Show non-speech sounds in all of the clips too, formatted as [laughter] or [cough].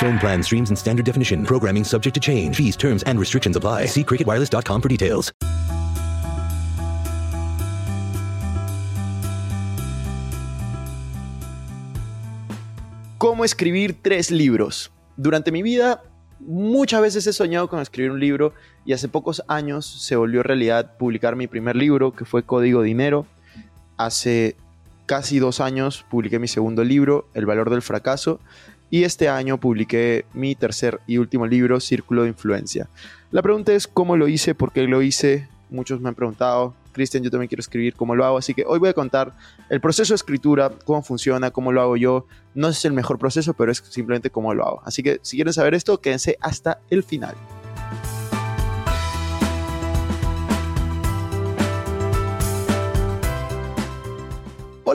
Phone plan streams in standard definition. Programming subject to change. Fees, terms, and restrictions apply. See cricketwireless.com for details. ¿Cómo escribir tres libros? Durante mi vida muchas veces he soñado con escribir un libro y hace pocos años se volvió realidad publicar mi primer libro que fue Código Dinero. Hace casi dos años publiqué mi segundo libro, El valor del fracaso, y este año publiqué mi tercer y último libro, Círculo de Influencia. La pregunta es cómo lo hice, por qué lo hice. Muchos me han preguntado, Cristian, yo también quiero escribir, cómo lo hago. Así que hoy voy a contar el proceso de escritura, cómo funciona, cómo lo hago yo. No es el mejor proceso, pero es simplemente cómo lo hago. Así que si quieren saber esto, quédense hasta el final.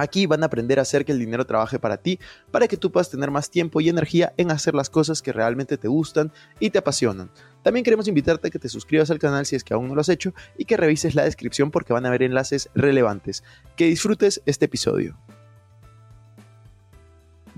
Aquí van a aprender a hacer que el dinero trabaje para ti, para que tú puedas tener más tiempo y energía en hacer las cosas que realmente te gustan y te apasionan. También queremos invitarte a que te suscribas al canal si es que aún no lo has hecho y que revises la descripción porque van a haber enlaces relevantes. Que disfrutes este episodio.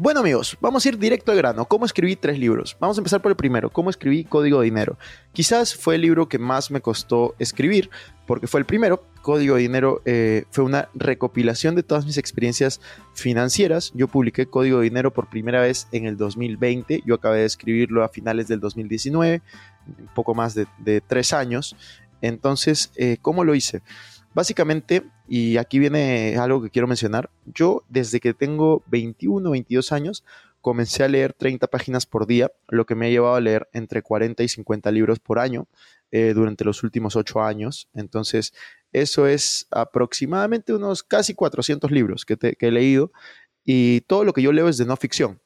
Bueno amigos, vamos a ir directo al grano. ¿Cómo escribí tres libros? Vamos a empezar por el primero, ¿cómo escribí Código de Dinero? Quizás fue el libro que más me costó escribir, porque fue el primero. Código de Dinero eh, fue una recopilación de todas mis experiencias financieras. Yo publiqué Código de Dinero por primera vez en el 2020. Yo acabé de escribirlo a finales del 2019, un poco más de, tres años. Entonces, eh, ¿cómo lo hice? Básicamente, y aquí viene algo que quiero mencionar, yo desde que tengo 21 o 22 años comencé a leer 30 páginas por día, lo que me ha llevado a leer entre 40 y 50 libros por año eh, durante los últimos 8 años. Entonces, eso es aproximadamente unos casi 400 libros que he leído y todo lo que yo leo es de no ficción.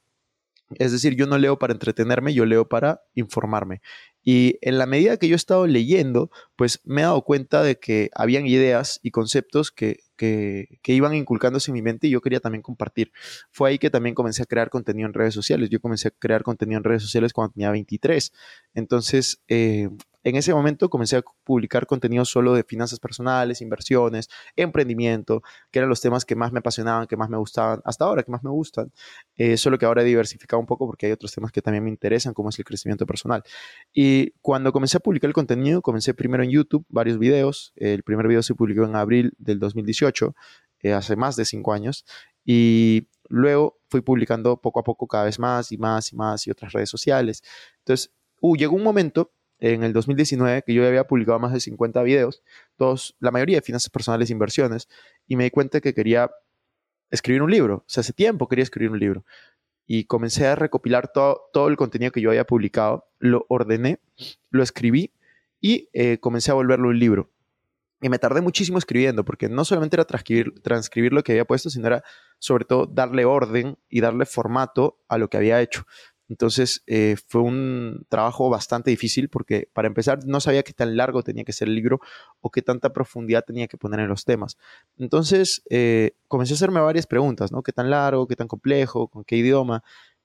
Es decir, yo no leo para entretenerme, yo leo para informarme. Y en la medida que yo he estado leyendo, pues me he dado cuenta de que habían ideas y conceptos que, que, que, iban inculcándose en mi mente y yo quería también compartir. Fue ahí que también comencé a crear contenido en redes sociales. Yo comencé a crear contenido en redes sociales cuando tenía 23. Entonces, eh, en ese momento comencé a publicar contenido solo de finanzas personales, inversiones, emprendimiento, que eran los temas que más me apasionaban, que más me gustaban, hasta ahora que más me gustan, eh, solo que ahora he diversificado un poco porque hay otros temas que también me interesan, como es el crecimiento personal. Y cuando comencé a publicar el contenido, comencé primero en YouTube, varios videos, el primer video se publicó en abril del 2018, eh, hace más de cinco años, y luego fui publicando poco a poco cada vez más y más y más y otras redes sociales. Entonces, uh, llegó un momento en el 2019 que yo había publicado más de 50 videos, todos, la mayoría de finanzas personales e inversiones, y me di cuenta que quería escribir un libro. O sea, hace tiempo quería escribir un libro. Y comencé a recopilar todo, todo el contenido que yo había publicado, lo ordené, lo escribí y eh, comencé a volverlo un libro. Y me tardé muchísimo escribiendo, porque no solamente era transcribir, transcribir lo que había puesto, sino era sobre todo darle orden y darle formato a lo que había hecho. Entonces eh, fue un trabajo bastante difícil porque para empezar no sabía qué tan largo tenía que ser el libro o qué tanta profundidad tenía que poner en los temas. Entonces eh, comencé a hacerme varias preguntas, ¿no? ¿Qué tan largo? ¿Qué tan complejo? ¿Con qué idioma?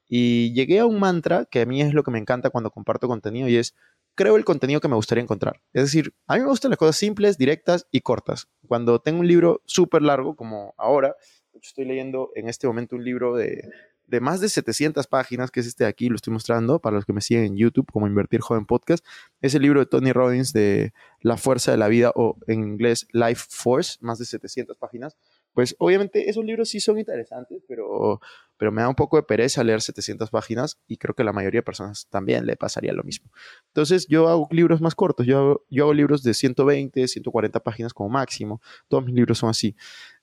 Y llegué a un mantra que a mí es lo que me encanta cuando comparto contenido y es creo el contenido que me gustaría encontrar. Es decir, a mí me gustan las cosas simples, directas y cortas. Cuando tengo un libro súper largo como ahora, estoy leyendo en este momento un libro de de más de 700 páginas, que es este de aquí, lo estoy mostrando para los que me siguen en YouTube como Invertir Joven Podcast. Es el libro de Tony Robbins de La Fuerza de la Vida o en inglés Life Force, más de 700 páginas. Pues obviamente esos libros sí son interesantes, pero, pero me da un poco de pereza leer 700 páginas y creo que la mayoría de personas también le pasaría lo mismo. Entonces yo hago libros más cortos, yo hago, yo hago libros de 120, 140 páginas como máximo, todos mis libros son así.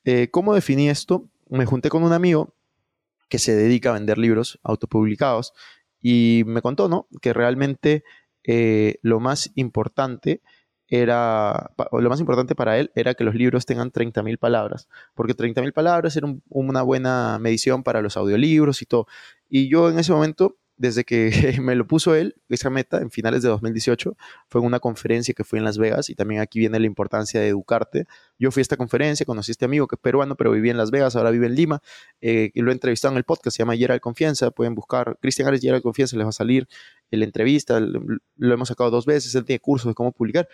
Eh, ¿Cómo definí esto? Me junté con un amigo que se dedica a vender libros autopublicados y me contó, ¿no? Que realmente eh, lo más importante era, lo más importante para él era que los libros tengan 30.000 palabras, porque 30.000 palabras era una buena medición para los audiolibros y todo. Y yo en ese momento desde que [laughs] me lo puso él, esa meta, en finales de 2018, fue en una conferencia que fui en Las Vegas y también aquí viene la importancia de educarte. Yo fui a esta conferencia, conocí a este amigo que es peruano, pero vivía en Las Vegas, ahora vive en Lima, eh, y lo he en el podcast, se llama de Confianza, pueden buscar Cristian Ares de Confianza, les va a salir la entrevista, lo hemos sacado dos veces, él tiene cursos de cómo publicar.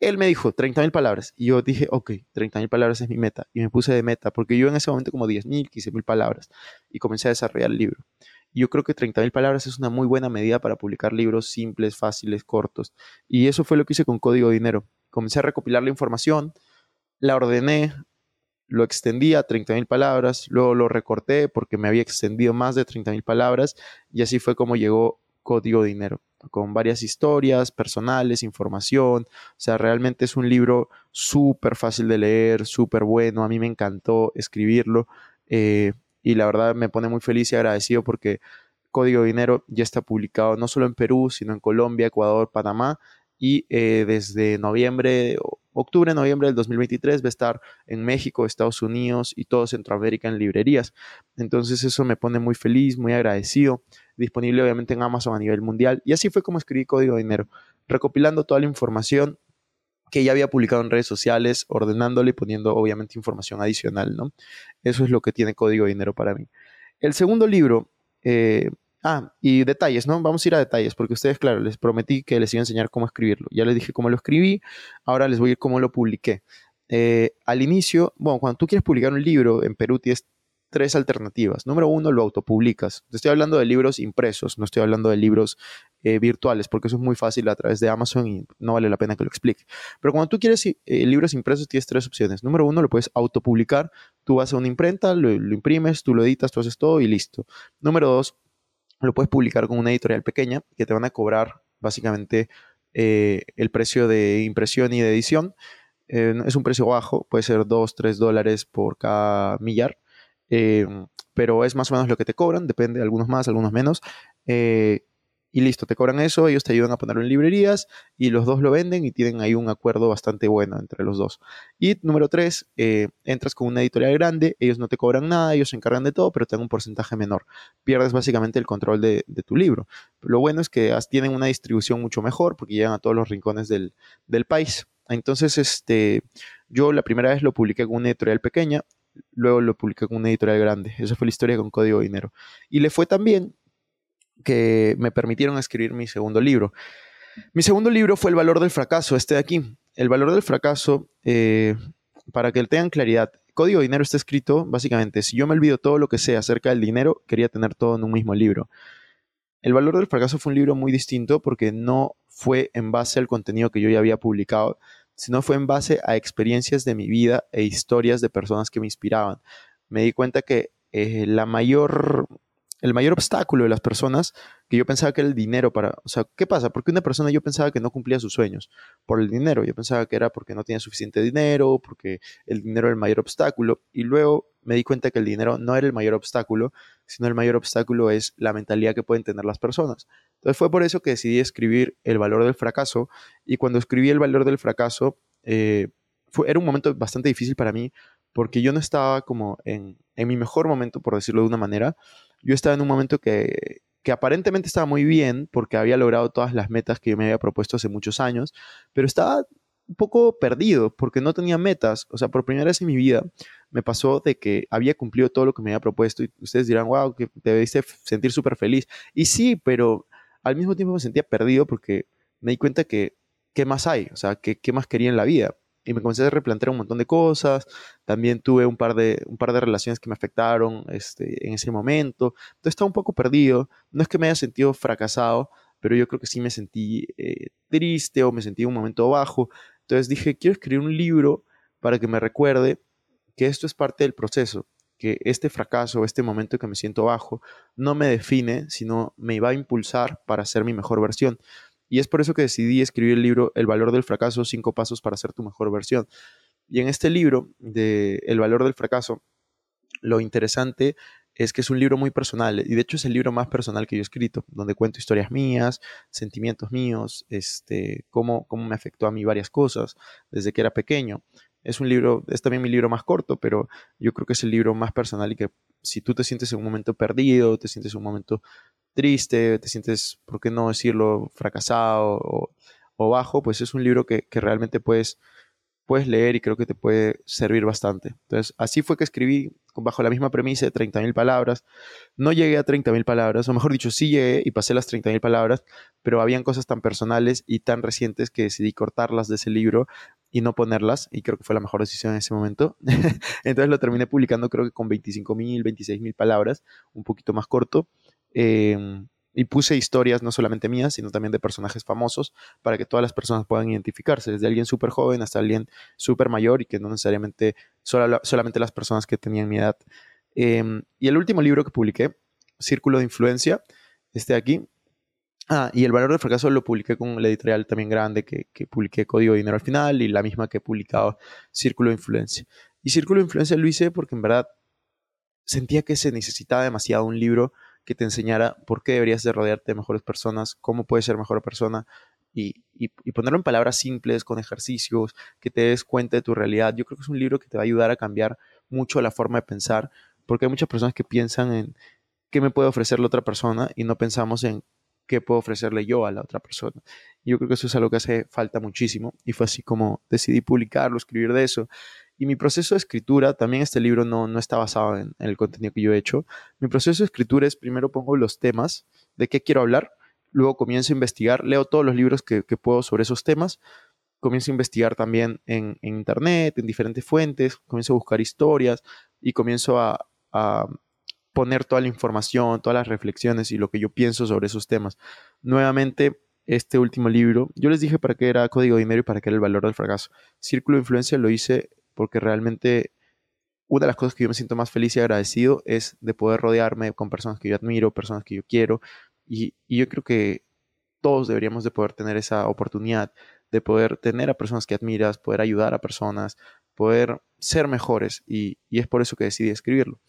Él me dijo 30.000 palabras y yo dije, ok, 30.000 palabras es mi meta. Y me puse de meta porque yo en ese momento como 10.000, 15.000 palabras y comencé a desarrollar el libro yo creo que 30.000 palabras es una muy buena medida para publicar libros simples, fáciles, cortos. Y eso fue lo que hice con Código Dinero. Comencé a recopilar la información, la ordené, lo extendí a 30.000 palabras, luego lo recorté porque me había extendido más de 30.000 palabras y así fue como llegó Código Dinero, con varias historias personales, información. O sea, realmente es un libro súper fácil de leer, súper bueno. A mí me encantó escribirlo. Eh, y la verdad me pone muy feliz y agradecido porque Código Dinero ya está publicado no solo en Perú, sino en Colombia, Ecuador, Panamá y eh, desde noviembre, octubre, noviembre del 2023 va a estar en México, Estados Unidos y todo Centroamérica en librerías. Entonces eso me pone muy feliz, muy agradecido. Disponible obviamente en Amazon a nivel mundial. Y así fue como escribí Código Dinero, recopilando toda la información que ya había publicado en redes sociales, ordenándole y poniendo obviamente información adicional, ¿no? Eso es lo que tiene Código de Dinero para mí. El segundo libro, eh, ah, y detalles, ¿no? Vamos a ir a detalles, porque ustedes, claro, les prometí que les iba a enseñar cómo escribirlo. Ya les dije cómo lo escribí, ahora les voy a ir cómo lo publiqué. Eh, al inicio, bueno, cuando tú quieres publicar un libro en Perú tienes tres alternativas. Número uno, lo autopublicas. Estoy hablando de libros impresos, no estoy hablando de libros eh, virtuales, porque eso es muy fácil a través de Amazon y no vale la pena que lo explique. Pero cuando tú quieres eh, libros impresos, tienes tres opciones. Número uno, lo puedes autopublicar. Tú vas a una imprenta, lo, imprimes, tú lo editas, tú haces todo y listo. Número dos, lo puedes publicar con una editorial pequeña que te van a cobrar básicamente eh, el precio de impresión y de edición. es un precio bajo, puede ser 2, 3 dólares por cada millar. Pero es más o menos lo que te cobran, depende, algunos más, algunos menos. Y listo, te cobran eso, ellos te ayudan a ponerlo en librerías y los dos lo venden y tienen ahí un acuerdo bastante bueno entre los dos. Y número tres, eh, entras con una editorial grande, ellos no te cobran nada, ellos se encargan de todo, pero te dan un porcentaje menor. Pierdes básicamente el control de, tu libro. Lo bueno es que tienen una distribución mucho mejor porque llegan a todos los rincones del, del país. Entonces, este, yo la primera vez lo publiqué con una editorial pequeña, luego lo publiqué con una editorial grande. Esa fue la historia con Código Dinero. Y le fue tan bien que me permitieron escribir mi segundo libro. Mi segundo libro fue El valor del fracaso, este de aquí. El valor del fracaso, eh, para que tengan claridad, Código Dinero está escrito básicamente, si yo me olvido todo lo que sé acerca del dinero, quería tener todo en un mismo libro. El valor del fracaso fue un libro muy distinto porque no fue en base al contenido que yo ya había publicado, sino fue en base a experiencias de mi vida e historias de personas que me inspiraban. Me di cuenta que eh, la mayor, el mayor obstáculo de las personas, que yo pensaba que era el dinero para, o sea, ¿qué pasa? Porque una persona yo pensaba que no cumplía sus sueños por el dinero, yo pensaba que era porque no tenía suficiente dinero, porque el dinero era el mayor obstáculo, y luego me di cuenta que el dinero no era el mayor obstáculo, sino el mayor obstáculo es la mentalidad que pueden tener las personas. Entonces fue por eso que decidí escribir El valor del fracaso y cuando escribí El valor del fracaso eh, fue, era un momento bastante difícil para mí porque yo no estaba como en, en, mi mejor momento, por decirlo de una manera. Yo estaba en un momento que, que aparentemente estaba muy bien porque había logrado todas las metas que yo me había propuesto hace muchos años, pero estaba un poco perdido porque no tenía metas. O sea, por primera vez en mi vida me pasó de que había cumplido todo lo que me había propuesto y ustedes dirán, wow, que te debiste sentir súper feliz. Y sí, pero al mismo tiempo me sentía perdido porque me di cuenta que, ¿qué más hay? O sea, ¿qué, qué más quería en la vida? Y me comencé a replantear un montón de cosas. También tuve un par de, un par de relaciones que me afectaron este, en ese momento. Entonces estaba un poco perdido. No es que me haya sentido fracasado, pero yo creo que sí me sentí eh, triste o me sentí en un momento bajo. Entonces dije, quiero escribir un libro para que me recuerde que esto es parte del proceso que este fracaso, este momento que me siento bajo, no me define, sino me va a impulsar para ser mi mejor versión. Y es por eso que decidí escribir el libro El valor del fracaso, cinco pasos para ser tu mejor versión. Y en este libro de El valor del fracaso, lo interesante es que es un libro muy personal y de hecho es el libro más personal que yo he escrito, donde cuento historias mías, sentimientos míos, este, cómo, cómo me afectó a mí varias cosas desde que era pequeño. Es un libro, es también mi libro más corto, pero yo creo que es el libro más personal y que si tú te sientes en un momento perdido, te sientes en un momento triste, te sientes, ¿por qué no decirlo?, fracasado o, bajo, pues es un libro que, que realmente puedes puedes leer y creo que te puede servir bastante. Entonces, así fue que escribí bajo la misma premisa de 30.000 palabras. No llegué a 30.000 palabras, o mejor dicho, sí llegué y pasé las 30.000 palabras, pero habían cosas tan personales y tan recientes que decidí cortarlas de ese libro y no ponerlas, y creo que fue la mejor decisión en ese momento. [laughs] Entonces lo terminé publicando creo que con 25.000, 26.000 palabras, un poquito más corto. Eh, y puse historias no solamente mías, sino también de personajes famosos para que todas las personas puedan identificarse, desde alguien súper joven hasta alguien súper mayor y que no necesariamente solamente las personas que tenían mi edad. Em, y el último libro que publiqué, Círculo de Influencia, este de aquí. Ah, y El Valor del Fracaso lo publiqué con la editorial también grande que, que publiqué Código de Dinero al final y la misma que he publicado Círculo de Influencia. Y Círculo de Influencia lo hice porque en verdad sentía que se necesitaba demasiado un libro que te enseñara por qué deberías de rodearte de mejores personas, cómo puedes ser mejor persona y, ponerlo en palabras simples, con ejercicios, que te des cuenta de tu realidad. Yo creo que es un libro que te va a ayudar a cambiar mucho la forma de pensar, porque hay muchas personas que piensan en qué me puede ofrecer la otra persona y no pensamos en qué puedo ofrecerle yo a la otra persona. Y yo creo que eso es algo que hace falta muchísimo y fue así como decidí publicarlo, escribir de eso. Y mi proceso de escritura, también este libro no, no está basado en, el contenido que yo he hecho. Mi proceso de escritura es primero pongo los temas de qué quiero hablar, luego comienzo a investigar, leo todos los libros que, puedo sobre esos temas, comienzo a investigar también en, internet, en diferentes fuentes, comienzo a buscar historias y comienzo a, a poner toda la información, todas las reflexiones y lo que yo pienso sobre esos temas. Nuevamente, este último libro, yo les dije para qué era Código Dinero y para qué era el valor del fracaso. Círculo de Influencia lo hice porque realmente una de las cosas que yo me siento más feliz y agradecido es de poder rodearme con personas que yo admiro, personas que yo quiero, y, yo creo que todos deberíamos de poder tener esa oportunidad de poder tener a personas que admiras, poder ayudar a personas, poder ser mejores, y, es por eso que decidí escribirlo.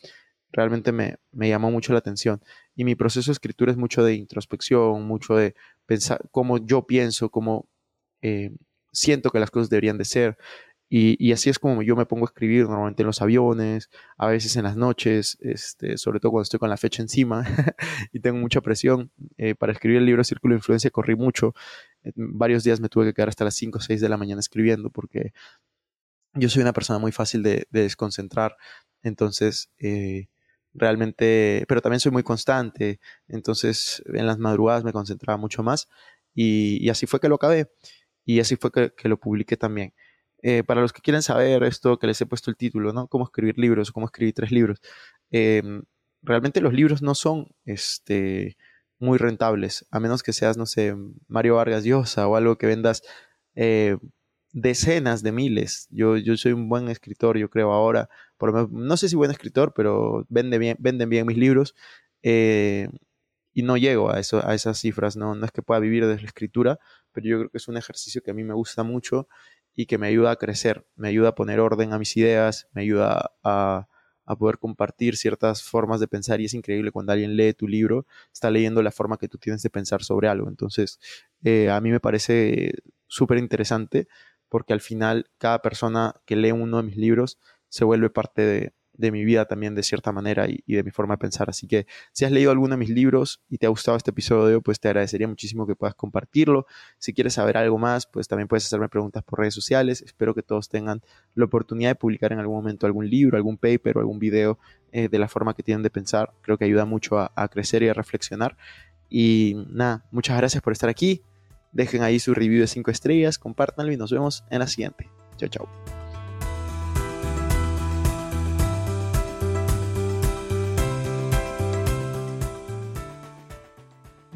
Realmente me, llamó mucho la atención. Y mi proceso de escritura es mucho de introspección, mucho de pensar cómo yo pienso, cómo eh, siento que las cosas deberían de ser. Y, así es como yo me pongo a escribir normalmente en los aviones, a veces en las noches, este, sobre todo cuando estoy con la fecha encima [laughs] y tengo mucha presión. Eh, para escribir el libro Círculo de Influencia corrí mucho. varios días me tuve que quedar hasta las 5 o 6 de la mañana escribiendo porque yo soy una persona muy fácil de, desconcentrar. Entonces, eh, realmente, pero también soy muy constante. Entonces, en las madrugadas me concentraba mucho más y, así fue que lo acabé. Y así fue que lo publiqué también. Eh, para los que quieren saber esto que les he puesto el título, ¿no? Cómo escribir libros, cómo escribir tres libros. Em, realmente los libros no son este, muy rentables, a menos que seas, no sé, Mario Vargas Llosa o algo que vendas eh, decenas de miles. Yo, yo soy un buen escritor, yo creo ahora, no sé si buen escritor, pero venden bien mis libros. Eh, y no llego a, eso, a esas cifras, ¿no? no es que pueda vivir de la escritura, pero yo creo que es un ejercicio que a mí me gusta mucho y que me ayuda a crecer, me ayuda a poner orden a mis ideas, me ayuda a, poder compartir ciertas formas de pensar y es increíble cuando alguien lee tu libro, está leyendo la forma que tú tienes de pensar sobre algo. Entonces, eh, a mí me parece súper interesante porque al final cada persona que lee uno de mis libros se vuelve parte de, de mi vida también de cierta manera y, de mi forma de pensar. Así que si has leído alguno de mis libros y te ha gustado este episodio, pues te agradecería muchísimo que puedas compartirlo. Si quieres saber algo más, pues también puedes hacerme preguntas por redes sociales. Espero que todos tengan la oportunidad de publicar en algún momento algún libro, algún paper o algún video eh, de la forma que tienen de pensar. Creo que ayuda mucho a, a crecer y a reflexionar. Y nada, muchas gracias por estar aquí. Dejen ahí su review de 5 estrellas, compártanlo y nos vemos en la siguiente. Chao, chao.